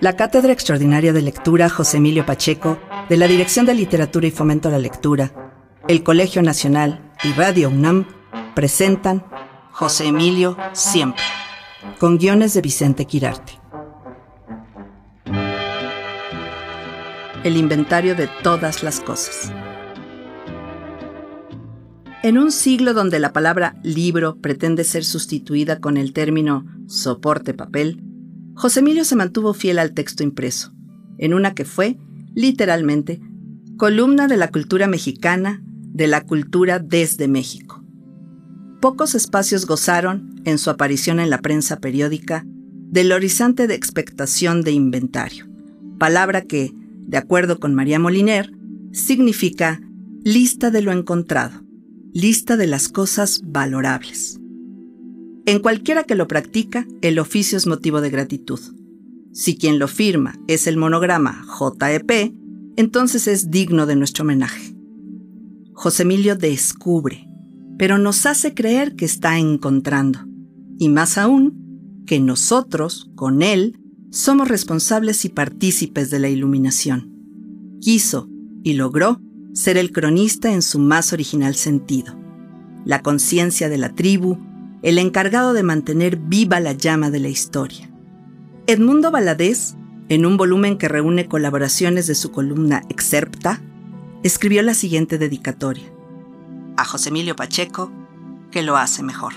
La Cátedra Extraordinaria de Lectura José Emilio Pacheco, de la Dirección de Literatura y Fomento a la Lectura, el Colegio Nacional y Radio UNAM presentan José Emilio Siempre, con guiones de Vicente Quirarte. El inventario de todas las cosas. En un siglo donde la palabra libro pretende ser sustituida con el término soporte papel, José Emilio se mantuvo fiel al texto impreso, en una que fue, literalmente, columna de la cultura mexicana, de la cultura desde México. Pocos espacios gozaron, en su aparición en la prensa periódica, del horizonte de expectación de inventario, palabra que, de acuerdo con María Moliner, significa lista de lo encontrado, lista de las cosas valorables. En cualquiera que lo practica, el oficio es motivo de gratitud. Si quien lo firma es el monograma JEP, entonces es digno de nuestro homenaje. José Emilio descubre, pero nos hace creer que está encontrando. Y más aún, que nosotros, con él, somos responsables y partícipes de la iluminación. Quiso y logró ser el cronista en su más original sentido. La conciencia de la tribu, el encargado de mantener viva la llama de la historia. Edmundo Valadez, en un volumen que reúne colaboraciones de su columna Excerpta, escribió la siguiente dedicatoria. A José Emilio Pacheco, que lo hace mejor.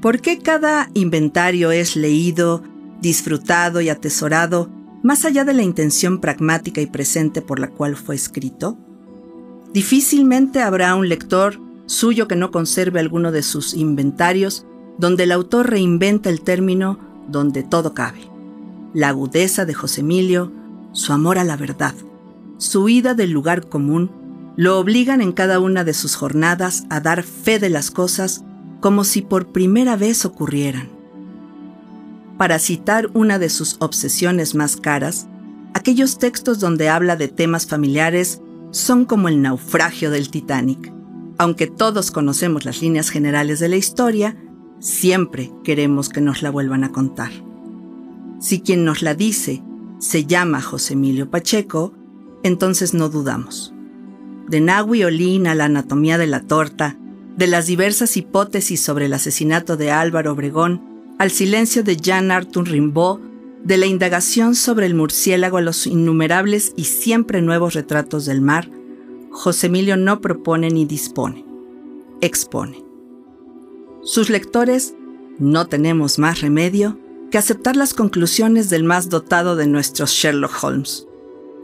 ¿Por qué cada inventario es leído, disfrutado y atesorado más allá de la intención pragmática y presente por la cual fue escrito? Difícilmente habrá un lector suyo que no conserve alguno de sus inventarios, donde el autor reinventa el término donde todo cabe. La agudeza de José Emilio, su amor a la verdad, su ida del lugar común, lo obligan en cada una de sus jornadas a dar fe de las cosas como si por primera vez ocurrieran. Para citar una de sus obsesiones más caras, aquellos textos donde habla de temas familiares son como el naufragio del Titanic. Aunque todos conocemos las líneas generales de la historia, siempre queremos que nos la vuelvan a contar. Si quien nos la dice se llama José Emilio Pacheco, entonces no dudamos. De Nahui Olin a la anatomía de la torta, de las diversas hipótesis sobre el asesinato de Álvaro Obregón, al silencio de Jean Arthur Rimbaud, de la indagación sobre el murciélago a los innumerables y siempre nuevos retratos del mar, José Emilio no propone ni dispone, expone. Sus lectores no tenemos más remedio que aceptar las conclusiones del más dotado de nuestros Sherlock Holmes,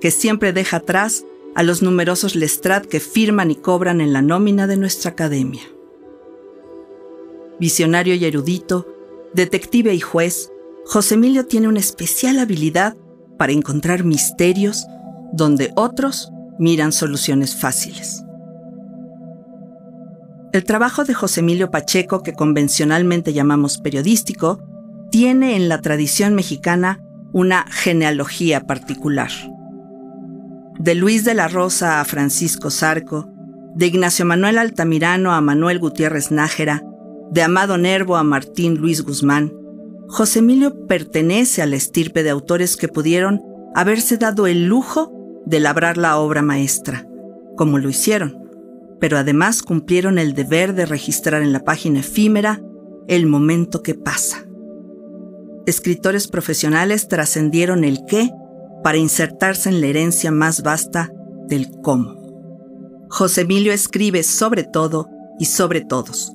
que siempre deja atrás a los numerosos Lestrade que firman y cobran en la nómina de nuestra academia. Visionario y erudito, detective y juez, José Emilio tiene una especial habilidad para encontrar misterios donde otros miran soluciones fáciles. El trabajo de José Emilio Pacheco, que convencionalmente llamamos periodístico, tiene en la tradición mexicana una genealogía particular. De Luis de la Rosa a Francisco Zarco, de Ignacio Manuel Altamirano a Manuel Gutiérrez Nájera, de Amado Nervo a Martín Luis Guzmán, José Emilio pertenece a la estirpe de autores que pudieron haberse dado el lujo de labrar la obra maestra, como lo hicieron, pero además cumplieron el deber de registrar en la página efímera el momento que pasa. Escritores profesionales trascendieron el qué para insertarse en la herencia más vasta del cómo. José Emilio escribe sobre todo y sobre todos,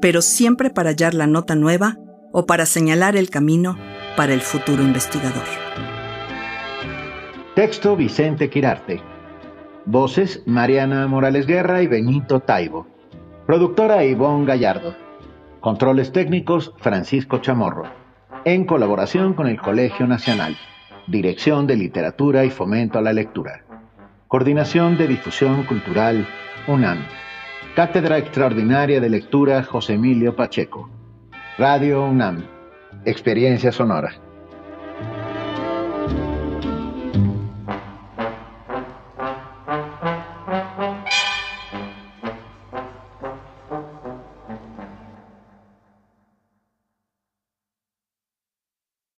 pero siempre para hallar la nota nueva o para señalar el camino para el futuro investigador. Texto Vicente Quirarte. Voces Mariana Morales Guerra y Benito Taibo. Productora Ivonne Gallardo. Controles técnicos Francisco Chamorro. En colaboración con el Colegio Nacional. Dirección de Literatura y Fomento a la Lectura. Coordinación de Difusión Cultural UNAM. Cátedra Extraordinaria de Lectura José Emilio Pacheco. Radio UNAM. Experiencia Sonora.